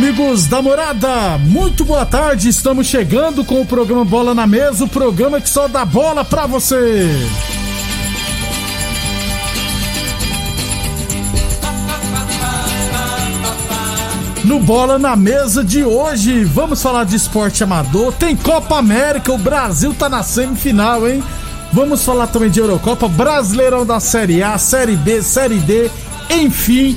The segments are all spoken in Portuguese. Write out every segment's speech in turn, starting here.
Amigos da morada, muito boa tarde. Estamos chegando com o programa Bola na Mesa o programa que só dá bola pra você. No Bola na Mesa de hoje, vamos falar de esporte amador. Tem Copa América, o Brasil tá na semifinal, hein? Vamos falar também de Eurocopa, Brasileirão da Série A, Série B, Série D, enfim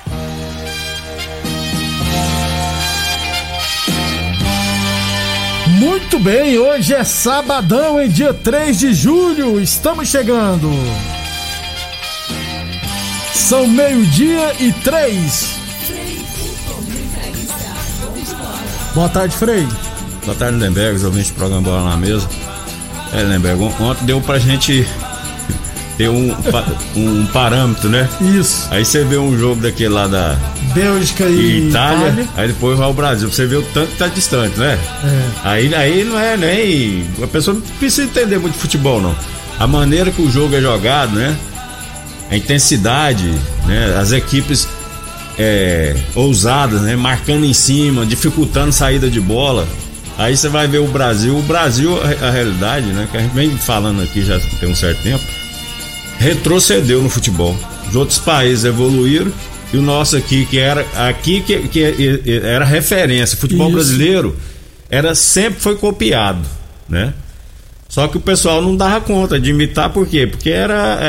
Muito bem, hoje é sabadão, em dia 3 de julho, estamos chegando. São meio-dia e três. Boa tarde, Frei. Boa tarde, Lemberg, os ouvintes do programa Bola na Mesa. É, Lemberg, ontem deu pra gente ter um, um parâmetro, né? Isso. Aí você vê um jogo daquele lá da Bélgica e, Itália, Itália, aí depois vai ao Brasil. Você vê o tanto que tá distante, né? É. Aí, aí não é nem. A pessoa não precisa entender muito de futebol, não. A maneira que o jogo é jogado, né? A intensidade, né? As equipes é, ousadas, né? Marcando em cima, dificultando saída de bola. Aí você vai ver o Brasil. O Brasil, a, a realidade, né? Que a gente vem falando aqui já tem um certo tempo retrocedeu no futebol. Os outros países evoluíram e o nosso aqui, que era aqui que, que era referência, futebol Isso. brasileiro, era sempre foi copiado, né? Só que o pessoal não dava conta de imitar, por quê? Porque era é,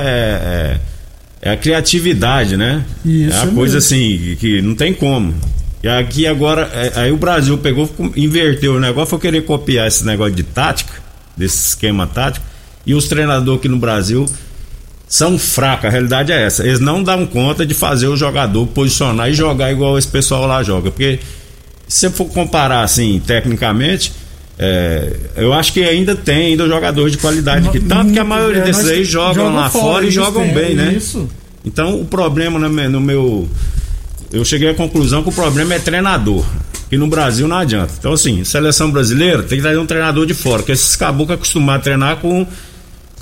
é, é a criatividade, né? Isso é uma coisa assim que não tem como. E aqui agora, é, aí o Brasil pegou, inverteu o negócio, foi querer copiar esse negócio de tática, desse esquema tático, e os treinadores aqui no Brasil são fracos, a realidade é essa. Eles não dão conta de fazer o jogador posicionar e jogar igual esse pessoal lá joga. Porque se você for comparar assim, tecnicamente, é, eu acho que ainda tem ainda jogadores de qualidade aqui. Tanto que a maioria é, desses aí jogam, jogam lá fora, fora e jogam bem, né? Isso. Então o problema no meu. Eu cheguei à conclusão que o problema é treinador. Que no Brasil não adianta. Então, assim, seleção brasileira tem que trazer um treinador de fora, porque esses caboclos acostumados a treinar com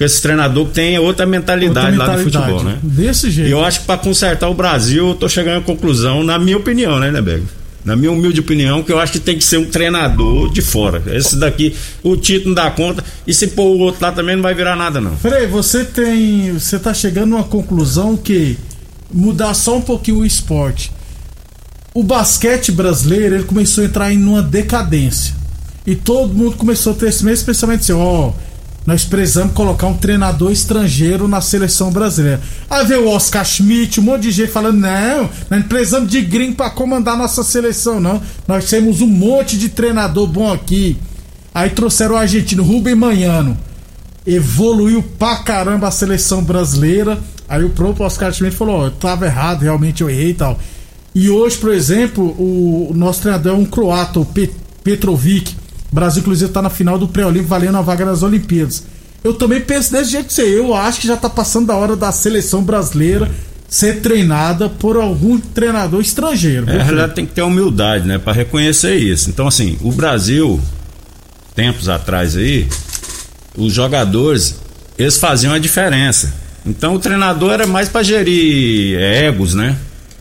porque esse treinador tem outra mentalidade, outra mentalidade lá do futebol, né? Desse jeito. E eu acho que para consertar o Brasil, eu tô chegando à conclusão, na minha opinião, né, Neberg? Na minha humilde opinião, que eu acho que tem que ser um treinador de fora. Esse daqui, o título não dá conta. E se pôr o outro lá também não vai virar nada, não. Frei, você tem. Você tá chegando a uma conclusão que mudar só um pouquinho o esporte. O basquete brasileiro ele começou a entrar em uma decadência. E todo mundo começou a ter esse mesmo pensamento assim, ó. Oh, nós precisamos colocar um treinador estrangeiro na seleção brasileira. Aí veio o Oscar Schmidt, um monte de gente falando: não, nós não precisamos de gringo para comandar nossa seleção, não. Nós temos um monte de treinador bom aqui. Aí trouxeram o argentino Rubem Manhano. Evoluiu pra caramba a seleção brasileira. Aí o próprio Oscar Schmidt falou: oh, eu tava errado, realmente eu errei e tal. E hoje, por exemplo, o, nosso treinador é um croata, o Petrovic o Brasil, inclusive, está na final do pré-olímpico, valendo a vaga nas Olimpíadas. Eu também penso desse jeito que você. Eu acho que já está passando da hora da seleção brasileira ser treinada por algum treinador estrangeiro. É, ela tem que ter humildade, né, para reconhecer isso. Então, assim, o Brasil, tempos atrás aí, os jogadores, eles faziam a diferença. Então, o treinador era mais para gerir egos, né?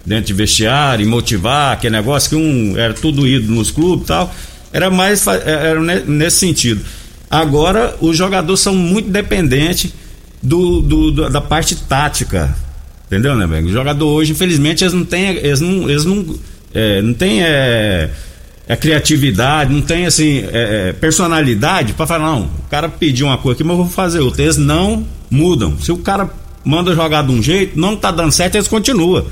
Dentro de vestiário, e motivar, aquele negócio que um era tudo ídolo nos clubes e tal. Era mais é, era nesse sentido. Agora, os jogadores são muito dependentes do, do, do da parte tática. Entendeu, né, velho? O jogador hoje, infelizmente, eles não têm. Eles não, eles não, é, não têm é, é, criatividade, não tem assim, é, é personalidade para falar, não, o cara pediu uma coisa aqui, mas eu vou fazer outra. Eles não mudam. Se o cara manda jogar de um jeito, não tá dando certo, eles continuam.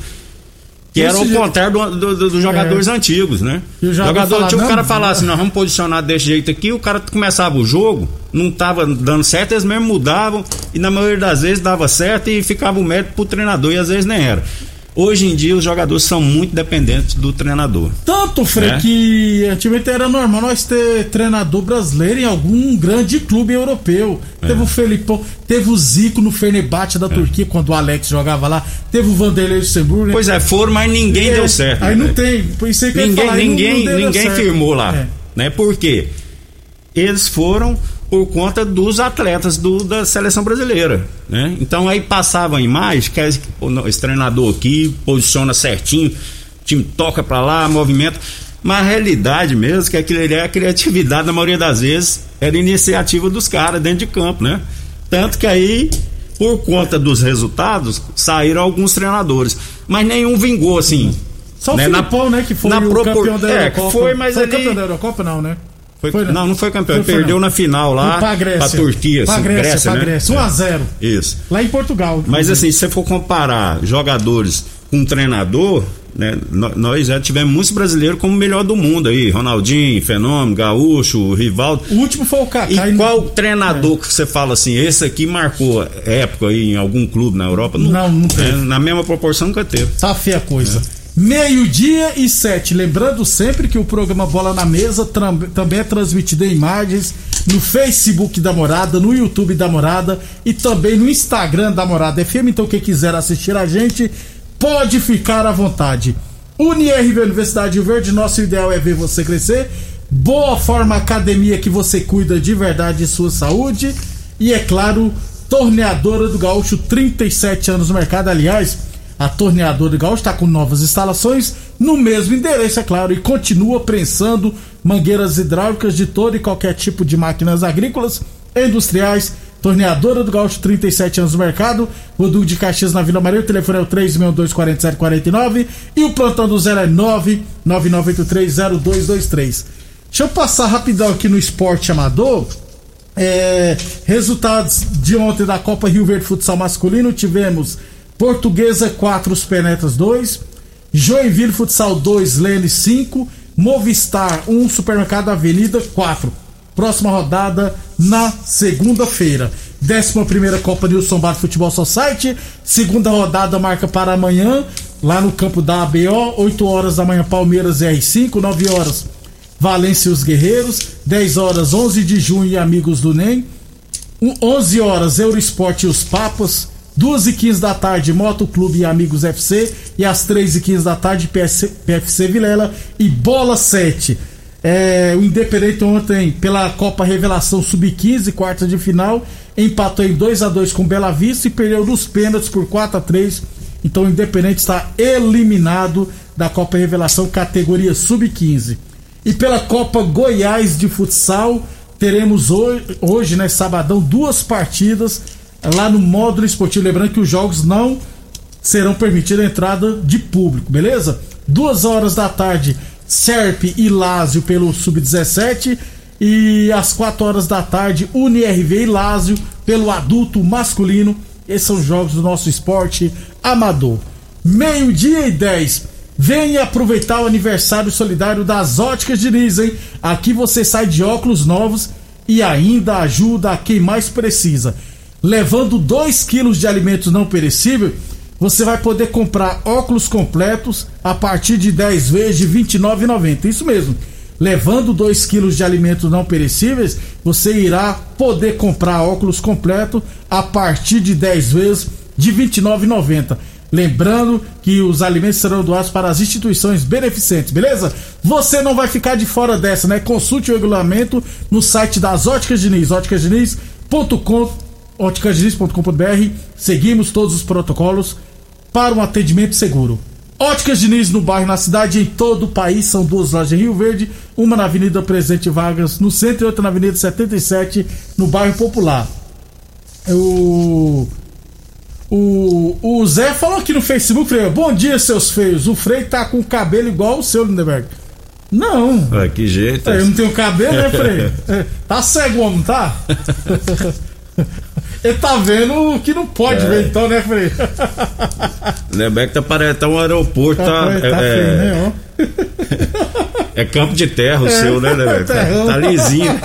Que era o contrário dos do, do, do jogadores é. antigos, né? O jogador tinha o cara falar assim, nós vamos posicionar desse jeito aqui, o cara começava o jogo, não tava dando certo, eles mesmo mudavam, e na maioria das vezes dava certo e ficava o mérito pro treinador, e às vezes nem era. Hoje em dia os jogadores são muito dependentes do treinador. Tanto, Frei, é? que antigamente era normal nós ter treinador brasileiro em algum grande clube europeu. É. Teve o Felipão, teve o Zico no Fenerbahçe da é. Turquia quando o Alex jogava lá, teve o Vanderlei Luxemburgo. Pois é, foram, mas ninguém deu certo. Aí né? não tem, por isso que ninguém, falar, ninguém, não, não ninguém firmou lá, é. né? Por quê? Eles foram por conta dos atletas do, da seleção brasileira, né? Então aí passava a imagem que esse treinador aqui posiciona certinho, o time toca para lá, movimenta, mas a realidade mesmo que aquilo é a criatividade na maioria das vezes era iniciativa dos caras dentro de campo, né? Tanto que aí por conta dos resultados saíram alguns treinadores, mas nenhum vingou assim. Só né? o Filipão, na, né, que foi na o propor... campeão da Eurocopa. É, foi, mas foi ali... campeão da Eurocopa não, né? Foi, foi, não, não foi campeão. Foi, perdeu na final lá pra, Grécia. pra Turquia. Pra Grécia, Grécia, pra né? Grécia. 1x0. É. Isso. Lá em Portugal. Mas assim, se você for comparar jogadores com um treinador, né, nós já tivemos muitos brasileiros como o melhor do mundo aí. Ronaldinho, Fenômeno, Gaúcho, Rivaldo. O último foi o Kaká. E qual treinador é. que você fala assim, esse aqui marcou época aí em algum clube na Europa? Não, não, não. É, na mesma proporção nunca teve. Tá feia a coisa. Meio-dia e sete. Lembrando sempre que o programa Bola na Mesa também é transmitido em imagens no Facebook da Morada, no YouTube da Morada e também no Instagram da Morada FM. Então, quem quiser assistir a gente, pode ficar à vontade. UniRV Universidade Verde, nosso ideal é ver você crescer. Boa Forma Academia que você cuida de verdade de sua saúde. E é claro, Torneadora do Gaúcho, 37 anos no mercado. Aliás, a torneadora de Gaúcho está com novas instalações no mesmo endereço, é claro, e continua prensando mangueiras hidráulicas de todo e qualquer tipo de máquinas agrícolas e industriais. Torneadora do Gaúcho, 37 anos no mercado. Rodul de Caxias na Vila Maria. O telefone é o 362-4749. E o plantão do zero é 999830223. Deixa eu passar rapidão aqui no esporte amador. É, resultados de ontem da Copa Rio Verde Futsal Masculino. Tivemos Portuguesa 4, Os Penetras 2, Joinville Futsal 2, Lene 5, Movistar 1, Supermercado Avenida 4. Próxima rodada na segunda-feira. 11 Copa Nilson Bar Futebol Society. Segunda rodada marca para amanhã, lá no campo da ABO. 8 horas da manhã, Palmeiras e R5. 9 horas, Valência e os Guerreiros. 10 horas, 11 de junho Amigos do NEM. 11 horas, Eurosport e os Papas. 2 e 15 da tarde, Moto Clube e Amigos FC. E às 3 e 15 da tarde, PS, PFC Vilela e Bola 7. É, o Independente ontem, pela Copa Revelação Sub-15, quarta de final, empatou em 2 a 2 com Bela Vista e perdeu nos pênaltis por 4 a 3 Então o Independente está eliminado da Copa Revelação categoria Sub-15. E pela Copa Goiás de Futsal, teremos hoje, hoje, né, sabadão, duas partidas lá no módulo esportivo. Lembrando que os jogos não serão permitida a entrada de público, beleza? Duas horas da tarde, Serp e Lázio pelo Sub-17 e às quatro horas da tarde, UniRV e Lázio pelo adulto masculino. Esses são os jogos do nosso esporte amador. Meio-dia e 10. Venha aproveitar o aniversário solidário das Óticas Diniz, hein? Aqui você sai de óculos novos e ainda ajuda a quem mais precisa levando 2 quilos de alimentos não perecíveis, você vai poder comprar óculos completos a partir de 10 vezes de R$ 29,90. Isso mesmo. Levando 2 quilos de alimentos não perecíveis, você irá poder comprar óculos completo a partir de 10 vezes de R$ 29,90. Lembrando que os alimentos serão doados para as instituições beneficentes, beleza? Você não vai ficar de fora dessa, né? Consulte o regulamento no site das Óticas Diniz, óticasdiniz.com.br óticasdiniz.com.br. Seguimos todos os protocolos para um atendimento seguro. Óticas Diniz no bairro, na cidade, em todo o país. São duas lojas em Rio Verde, uma na Avenida Presidente Vargas, no centro, e outra na Avenida 77, no bairro Popular. O, o, o Zé falou aqui no Facebook, Frei, bom dia, seus feios. O Frei tá com o cabelo igual o seu, Lindeberg. Não. Ué, que jeito. Eu não tenho cabelo, né, Frei? É, tá cego, homem, tá? Ele tá vendo o que não pode É. ver, então, né, Frei? Lindeberg tá parecendo um aeroporto, tá, tá é, feio, é, né, ó? é campo de terra o seu, né, Lindeberg? Tá, terrão. tá lisinho.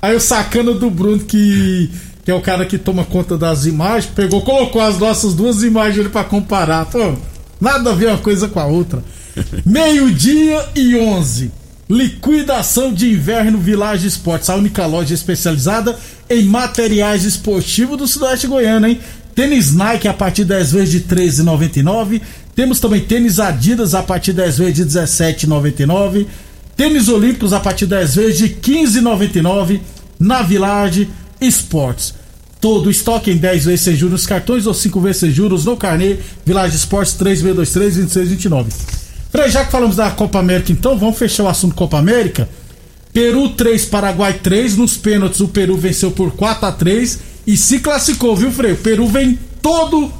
Aí o sacana do Bruno, que, que é o cara que toma conta das imagens, pegou, colocou as nossas duas imagens ali pra comparar. Pô, nada a ver uma coisa com a outra. Meio-dia e 11. Liquidação de inverno Village Esportes, a única loja especializada em materiais esportivos do Sudoeste Goiano, hein? Tênis Nike a partir de 10 vezes de R$ 13,99. Temos também tênis Adidas a partir de 10 vezes de R$ 17,99. Tênis Olímpicos a partir de 10 vezes de R$ 15,99 na Village Esportes. Todo estoque em 10 vezes sem juros cartões ou 5 vezes sem juros no carnê. Village Esportes 3623 2629. Frei, já que falamos da Copa América, então vamos fechar o assunto Copa América. Peru 3, Paraguai 3. Nos pênaltis, o Peru venceu por 4 a 3 e se classificou, viu, Frei? O Peru vem todo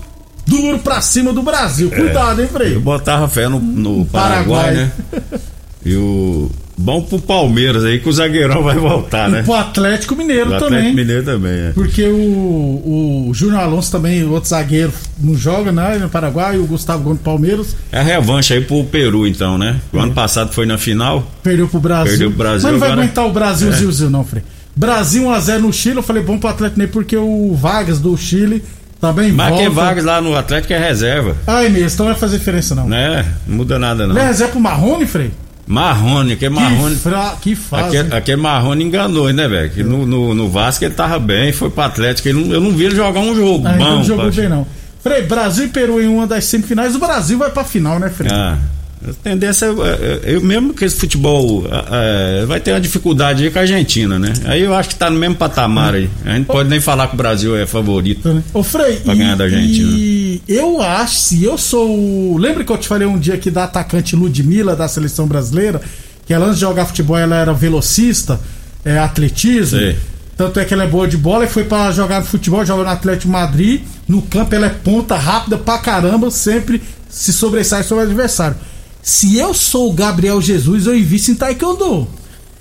duro pra cima do Brasil. Cuidado, hein, Frei? Eu botava fé no, no Paraguai, Paraguai. né? E o. Bom pro Palmeiras aí que o zagueirão vai voltar, né? E pro Atlético Mineiro O também. Atlético Mineiro também, é. Porque o, o Júnior Alonso também, outro zagueiro, não joga, né? No Paraguai, o Gustavo Gomes Palmeiras É a revanche aí pro Peru, então, né? O ano passado foi na final. perdeu pro Brasil. Perdeu pro Brasil, Mas não vai agora- aguentar o Brasil, É. Zil, Zil, não, Frei. Brasil 1x0 no Chile, eu falei bom pro Atlético Mineiro porque o Vargas do Chile também Mas volta. que Vargas lá no Atlético é reserva, Ai, mesmo, então não vai fazer diferença não. né? Não muda nada, não. Ele é reserva pro Marrone, Frei? Marrone, que é Marrone. Que, fra... que fase. Aquele, aquele Marrone enganou, né, velho? No, no, no Vasco ele tava bem, foi pro Atlético. Ele eu não vi ele jogar um jogo Ah, bom. não jogou bem não. Frei, Brasil e Peru em uma das semifinais, o Brasil vai pra final, né, Frei? Ah, a tendência é, é, eu mesmo que esse futebol é, é, vai ter uma dificuldade aí com a Argentina, né? Aí eu acho que tá no mesmo patamar aí. A gente pode nem falar que o Brasil é favorito. né? Ô Frei, Pra ganhar da Argentina. E eu acho, se eu sou. Lembra que eu te falei um dia aqui da atacante Ludmilla da seleção brasileira? Que ela antes de jogar futebol ela era velocista, é, atletismo. Sei. Tanto é que ela é boa de bola e foi pra jogar no futebol, joga no Atlético Madrid. No campo ela é ponta rápida pra caramba, sempre se sobressai sobre o adversário. Se eu sou o Gabriel Jesus, eu invisto em Taekwondo.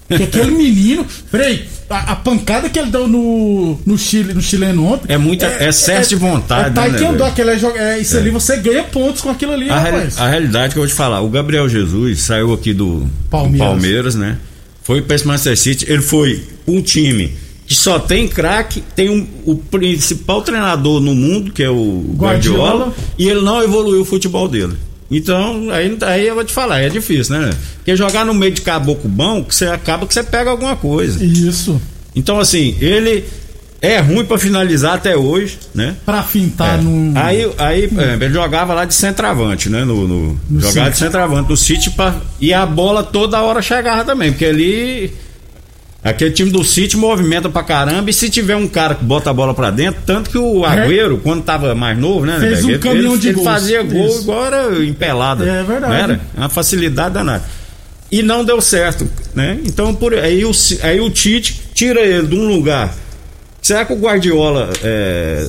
Que aquele menino. Frei, a, a pancada que ele deu no, no Chile, no chileno ontem. É muita- é excesso de vontade, É né, Taekwondo, velho? aquele é, é isso ali, você ganha pontos com aquilo ali, A, rapaz. a realidade que eu vou te falar, o Gabriel Jesus saiu aqui do do Palmeiras. Palmeiras, né? Foi para esse Manchester City, ele foi um time que só tem craque, tem um- o principal treinador no mundo, que é o Guardiola, Guardiola. e ele não evoluiu o futebol dele. Então, aí, aí eu vou te falar, é difícil, né? Porque jogar no meio de caboclo bom, que você acaba que você pega alguma coisa. Isso. Então, assim, ele é ruim para finalizar até hoje, né? Pra fintar É. num. Aí, aí por exemplo, ele jogava lá de centroavante, né? No, no- No jogava de City. centroavante no City pra, e a bola toda hora chegava também, porque ali aquele time do City movimenta pra caramba e se tiver um cara que bota a bola pra dentro, tanto que o Agüero, quando tava mais novo, né? Fez um ele, caminhão ele, de ele gols. fazia gol Isso. era empelada. É verdade. Era? Uma facilidade danada. E não deu certo, né? Então por aí o, aí o Tite tira ele de um lugar. Será que o Guardiola é,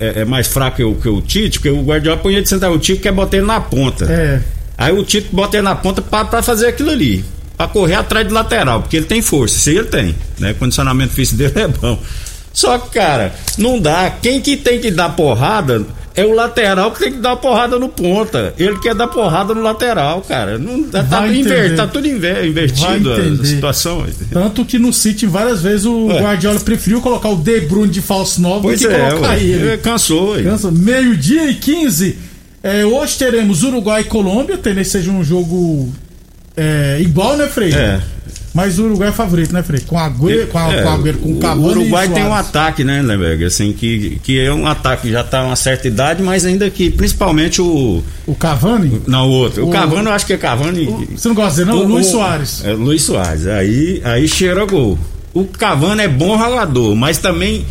é, é mais fraco que o, que o Tite? Porque o Guardiola põe ele de central, o Tite quer botar ele na ponta. É. Aí o Tite bota ele na ponta pra, pra fazer aquilo ali. Pra correr atrás do lateral, porque ele tem força, isso aí ele tem. Né? O condicionamento físico dele é bom. Só que, cara, não dá. Quem que tem que dar porrada é o lateral que tem que dar porrada no ponta. Ele quer dar porrada no lateral, cara. Não, tá, tá, inver- tá tudo inver- invertido a entender. situação. Tanto que no City, várias vezes, o. Guardiola preferiu colocar o De Bruyne de falso novo Pois do que é, colocar ué. ele. É, cansou. ué. Cansa. Meio-dia e 15. É, hoje teremos Uruguai e Colômbia. Talvez seja um jogo é, igual, né, Frei? É. Mas o Uruguai é favorito, né, Frei? Com a Agüero, com, a, É, com, a Agüero, com o Cavani o Uruguai tem um ataque, né, Lemberg? Assim, que, que é um ataque que já tá uma certa idade, mas ainda que principalmente o. O Cavani? Não, o outro. O, O- Cavani, eu acho que é Cavani. Você não gosta dele, não? O- Luiz o- Soares. É, Luiz Soares. Aí, aí cheira gol. O Cavani é bom jogador, mas também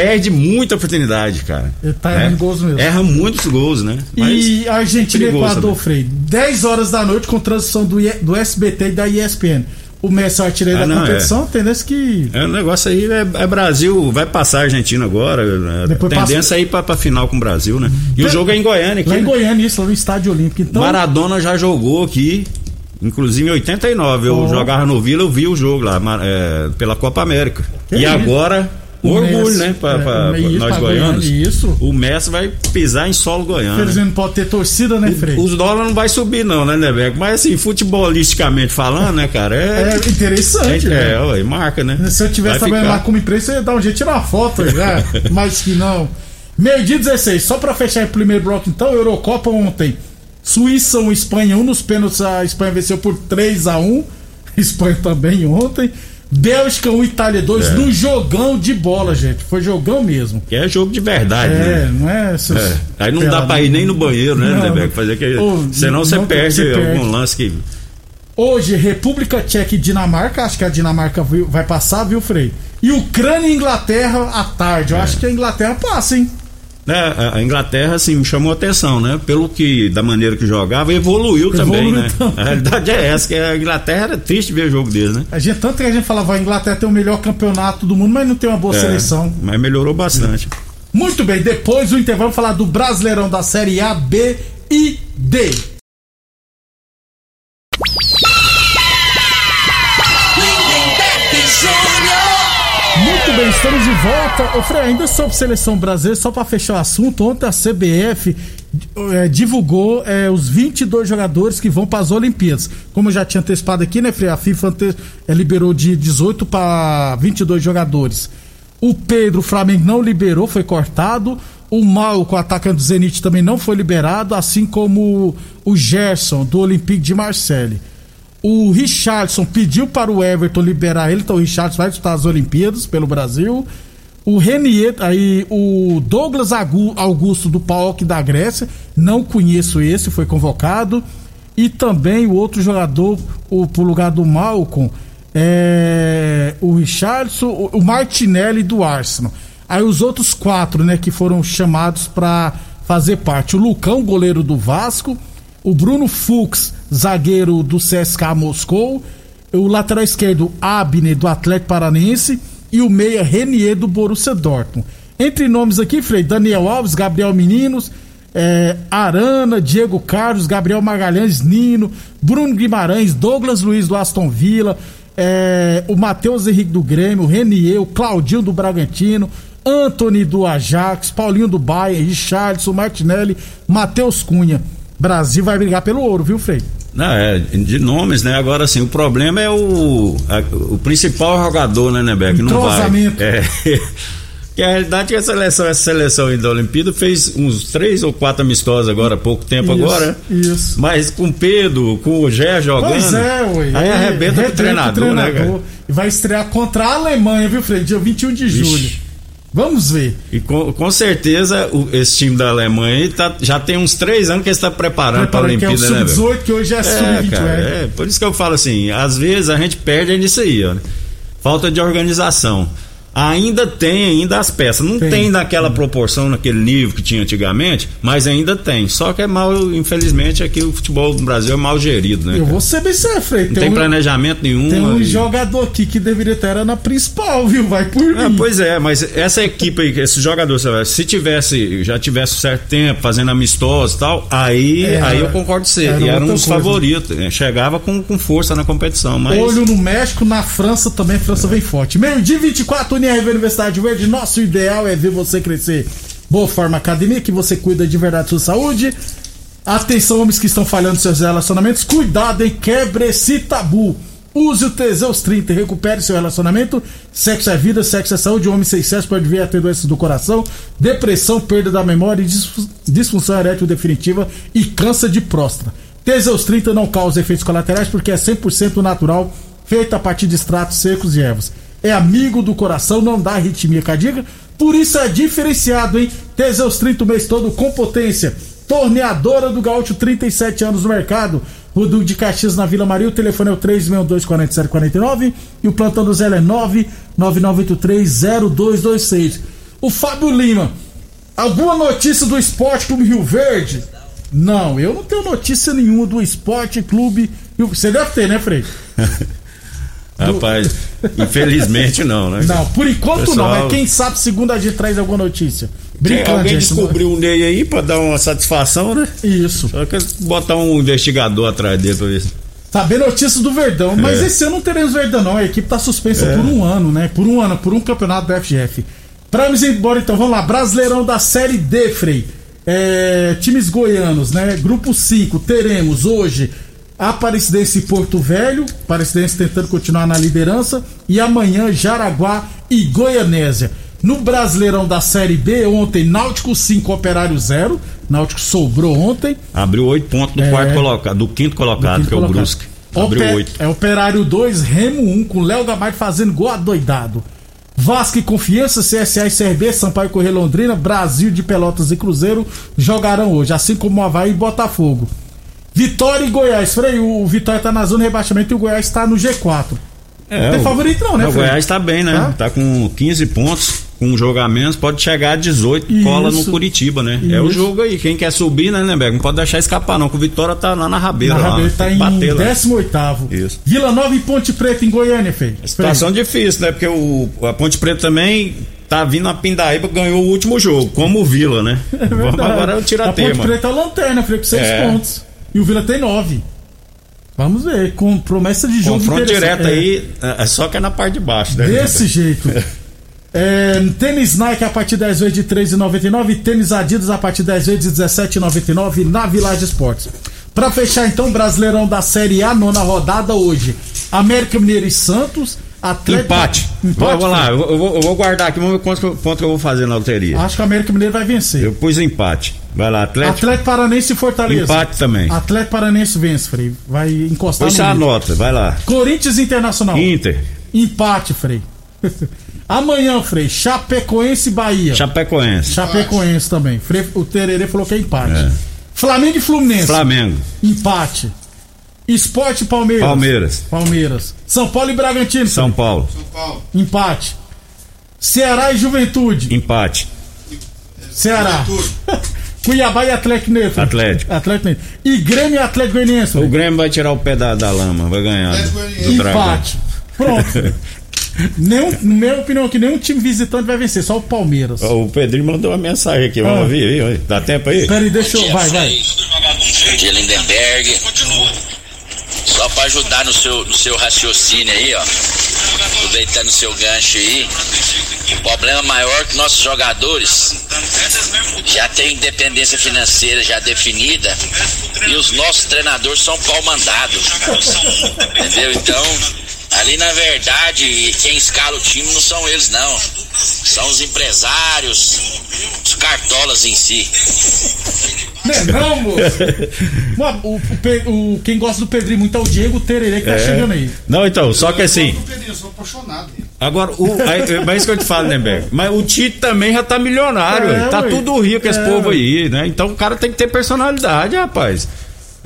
perde muita oportunidade, cara. Ele tá errando gols mesmo. Erra muitos gols, né? e Argentina e Equador, Frei, 10 horas da noite com transmissão do, do SBT e da ESPN o Messi é o artilheiro ah, da não, competição, é. tendência que. É, o negócio aí é, é, Brasil, vai passar a Argentina agora. É, Depois tendência passa... aí pra, pra final com o Brasil, né? E o jogo é em Goiânia aqui. Lá em né? Goiânia, isso, lá no Estádio Olímpico. Então... Maradona já jogou aqui. Inclusive em 89, eu oh. jogava no Vila, eu vi o jogo lá, é, pela Copa América. Que e agora o orgulho, Messi, né? Pra, é, pra, isso, nós pra goianos. Isso. O Messi vai pisar em solo goiano. Infelizmente não pode ter torcida, né, Frei? Os dólares não vai subir, não, né, Nebeco? Mas assim, futebolisticamente falando, né, cara? É, é interessante, é, né? É, ué, marca, né? Se eu tivesse trabalhando ficar... lá como empresa, eu ia dar um jeito de tirar uma foto já. mas que não. Meio dia 16, só pra fechar o primeiro bloco, então, Eurocopa ontem. Suíça 1, Espanha 1 nos pênaltis, a Espanha venceu por 3 a 1 Espanha também ontem. Bélgica 1, Itália 2, é. num jogão de bola, gente. Foi jogão mesmo. Que é jogo de verdade, é, né? Não é, é. Aí não dá pra ir nem no banheiro, né, Nebeco? Fazer que. Senão você perde, você algum perde. lance que. Hoje, República Tcheca e Dinamarca. Acho que a Dinamarca vai passar, viu, Frei? E Ucrânia e Inglaterra à tarde. Eu é. acho que a Inglaterra passa, hein? É, a Inglaterra, assim, me chamou a atenção, né? Pelo que, da maneira que jogava, evoluiu, evoluiu também, né? Também. A realidade é essa, que a Inglaterra era triste ver o jogo deles, né? A gente, tanto que a gente falava, a Inglaterra tem o melhor campeonato do mundo, mas não tem uma boa é, seleção. Mas melhorou bastante. Muito bem, depois do intervalo, falar do Brasileirão da Série A, B e D. Muito bem, estamos de volta. Ô, Frei, ainda sobre seleção brasileira, só para fechar o assunto, ontem a CBF é, divulgou é, os 22 jogadores que vão para as Olimpíadas. Como eu já tinha antecipado aqui, né, Frei? A FIFA é, liberou de 18 para 22 jogadores. O Pedro, Flamengo não liberou, foi cortado. O Malco, atacante do Zenit, também não foi liberado, assim como o Gerson, do Olympique de Marseille. O Richardson pediu para o Everton liberar ele, então o Richardson vai disputar as Olimpíadas pelo Brasil. O Renier, aí o Douglas Augusto do PAOK da Grécia, não conheço esse, foi convocado. E também o outro jogador, o, pro lugar do Malcolm, é, o Richardson, o, Martinelli do Arsenal. Aí os outros quatro, né, que foram chamados para fazer parte. O Lucão, goleiro do Vasco o Bruno Fux, zagueiro do CSK Moscou, o lateral esquerdo Abner do Atlético Paranense e o meia Renier do Borussia Dortmund. Entre nomes aqui, Frei, Daniel Alves, Gabriel Meninos, é, Arana, Diego Carlos, Gabriel Magalhães, Nino, Bruno Guimarães, Douglas Luiz do Aston Villa, é, o Matheus Henrique do Grêmio, Renier, o Claudinho do Bragantino, Anthony do Ajax, Paulinho do Bayern, Richardson, Martinelli, Matheus Cunha. Brasil vai brigar pelo ouro, viu, Frei? Não, é, de nomes, né? Agora, assim, o problema é o, a, o principal jogador, né, Nebeck? Não vai. É. que a realidade é que a seleção, essa seleção da Olimpíada fez uns três ou quatro amistosos agora, há pouco tempo isso, agora. Isso. Mas com o Pedro, com o Gé jogando. Pois é, ué. Aí arrebenta com o treinador, treinador, né, cara? E vai estrear contra a Alemanha, viu, Frei? Dia 21 de Ixi. julho. Vamos ver. E com, com certeza o, esse time da Alemanha tá, já tem uns três anos que está preparando para a Olimpíada, que é o né? Sub-18, que hoje é, é sub-20. É. é, por isso que eu falo assim, às vezes a gente perde nisso aí, ó. Falta de organização ainda tem ainda as peças. Não tem, tem naquela proporção, naquele nível que tinha antigamente, mas ainda tem. Só que é mal, infelizmente, aqui o futebol no Brasil é mal gerido, né? Eu vou ser bem sério, Não tem, um, planejamento nenhum. Tem um jogador aqui que deveria ter era na principal, viu? Vai por ah, mim. Pois é, mas essa equipe aí, esse jogador, se tivesse, já tivesse certo tempo fazendo amistoso e tal, aí, é, aí eu concordo com você. Era e era um dos favoritos. Né? Chegava com, com força na competição. Mas... Olho no México, na França também, a França é. vem forte. Meio dia 24, UNIRV Universidade Verde, nosso ideal é ver você crescer. Boa Forma Academia, que você cuida de verdade da sua saúde. Atenção, homens que estão falhando seus relacionamentos. Cuidado, hein? Quebre esse tabu. Use o Teseus 30 e recupere seu relacionamento. Sexo é vida, sexo é saúde. O homem sem sexo pode vir a ter doenças do coração, depressão, perda da memória, disfunção erétil definitiva e câncer de próstata. Teseus 30 não causa efeitos colaterais porque é 100% natural, feito a partir de extratos secos e ervas é amigo do coração, não dá arritmia cardíaca, por isso é diferenciado, hein? Teseus 30 o mês todo com potência. Torneadora do Gaúcho, 37 anos no mercado. Rodul de Caxias na Vila Maria. O telefone é o 362-4749 e o plantão do Zé é 999830226. O Fábio Lima, alguma notícia do Esporte Clube Rio Verde? Não, eu não tenho notícia nenhuma do Esporte Clube Rio Você deve ter, né, Frei? Rapaz, infelizmente não, né? Não, por enquanto Pessoal... não, mas quem sabe segunda a gente traz alguma notícia. Brincando, alguém descobriu o Ney aí pra dar uma satisfação, né? Isso. Só que botar um investigador atrás dele pra ver se. Saber notícias do Verdão, mas é. esse ano não teremos Verdão, não. A equipe tá suspensa é. por um ano, né? Por um ano, por um campeonato do FGF. Pra nos ir embora, então, vamos lá. Brasileirão da Série D, Frei. É, times goianos, né? Grupo 5, teremos hoje Aparecidense e Porto Velho. Aparecidense tentando continuar na liderança. E amanhã, Jaraguá e Goianésia. No Brasileirão da Série B, ontem, Náutico 5, Operário 0. Náutico sobrou ontem. Abriu 8 pontos do é, quarto colocado, do quinto colocado, do quinto que colocado. é o Brusque. Abriu Oper, 8. É Operário 2, Remo 1, com Léo Gamardo fazendo gol adoidado. Vasco e Confiança, CSA e CRB, Sampaio Correia Londrina, Brasil de Pelotas e Cruzeiro jogarão hoje, assim como o Havaí e Botafogo. Vitória e Goiás. Frei, o Vitória tá na zona de rebaixamento e o Goiás tá no G4. É, não tem favorito não, né, O Goiás tá bem, né? Tá? tá com 15 pontos com um jogo a menos, pode chegar a 18, Isso. cola no Curitiba, né? Isso. É o jogo aí. Quem quer subir, né, Lemberg? Não pode deixar escapar, não, que o Vitória tá lá na rabeira. Na rabeira tá em 18. Isso. Vila Nova e Ponte Preta em Goiânia, Fê. Situação Frei. difícil, né? Porque o, a Ponte Preta também tá vindo a Pindaíba, ganhou o último jogo, como o Vila, né? É Vamos agora tirar a tema. Ponte Preta é a lanterna, Frei, com 6 é. pontos. E o Vila tem 9. Vamos ver, com promessa de jogo Confronto direto é. aí, é só que é na parte de baixo, né? Desse jeito. É, tênis Nike a partir 10 vezes de 3,99 e tênis Adidas a partir 10 vezes de 17,99 na Village Esportes. Para fechar então, Brasileirão da Série A, nona rodada hoje. América Mineiro e Santos. Atlético... Empate. Empate. Vamos lá, eu vou, eu vou, guardar aqui, vamos ver quanto, quanto que eu vou fazer na loteria. Acho que o América Mineiro vai vencer. Eu pus empate. Vai lá, Atlético. Atlético Paranense e Fortaleza. Empate também. Atlético Paranense vence, Frei. Vai encostar Puxa no. Nota, vai lá. Corinthians Internacional. Inter. Empate, Frei. Amanhã, Frei, Chapecoense e Bahia. Chapecoense. Chapecoense também. Frei, o Tererê falou que é empate. É. Flamengo e Fluminense. Flamengo. Empate. Esporte e Palmeiras. Palmeiras. Palmeiras. São Paulo e Bragantino. São Paulo. São Paulo. Empate. Ceará e Juventude. Empate. Ceará. Cuiabá e Atlético Mineiro. Atlético. Atlético Mineiro. E Grêmio e Atlético Goianiense. O Grêmio vai tirar o pé da, da lama, vai ganhar. Do, do Empate. Pronto. Nenhum, na minha opinião aqui, nenhum time visitante vai vencer, só o Palmeiras. O Pedrinho mandou uma mensagem aqui, vamos ah. ouvir aí, dá tempo aí? Peraí, deixa eu. Vai, vai. De Lindenberg. Só para ajudar no seu, no seu raciocínio aí, ó. Aproveitando o seu gancho aí. O problema maior é que nossos jogadores já têm independência financeira já definida e os nossos treinadores são pau mandados. Entendeu? Então Ali, na verdade, quem escala o time não são eles, não. São os empresários, os cartolas em si. Não, moço. o, o, o, quem gosta do Pedrinho muito é o Diego Tererê que tá é. chegando aí. Não, então, só que assim. Eu sou apaixonado. Agora, o, é, é isso que eu te falo, né, Beco? Mas o Tite também já tá milionário, é, tá ué. tudo rico esse é, povo aí, né? Então o cara tem que ter personalidade, rapaz.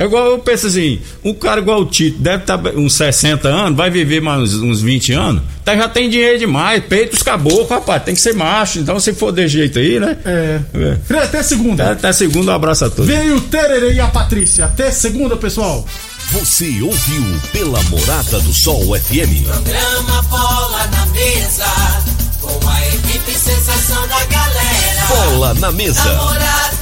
É igual eu penso assim, um cara igual o Tito, deve estar tá uns 60 anos, vai viver mais uns 20 anos, tá, já tem dinheiro demais, peito os caboclos, rapaz, tem que ser macho, então se for de jeito aí, né? É. é. Até segunda. Até, até segunda, um abraço a todos. Veio o Tererê e a Patrícia. Até segunda, pessoal. Você ouviu pela Morada do Sol FM. Programa Bola na Mesa, com a equipe sensação da galera. Bola na Mesa. Namorada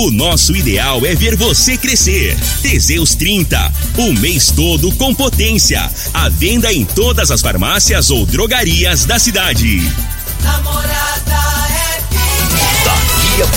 O nosso ideal é ver você crescer. Teseus 30, o mês todo com potência. A venda em todas as farmácias ou drogarias da cidade. Namorada.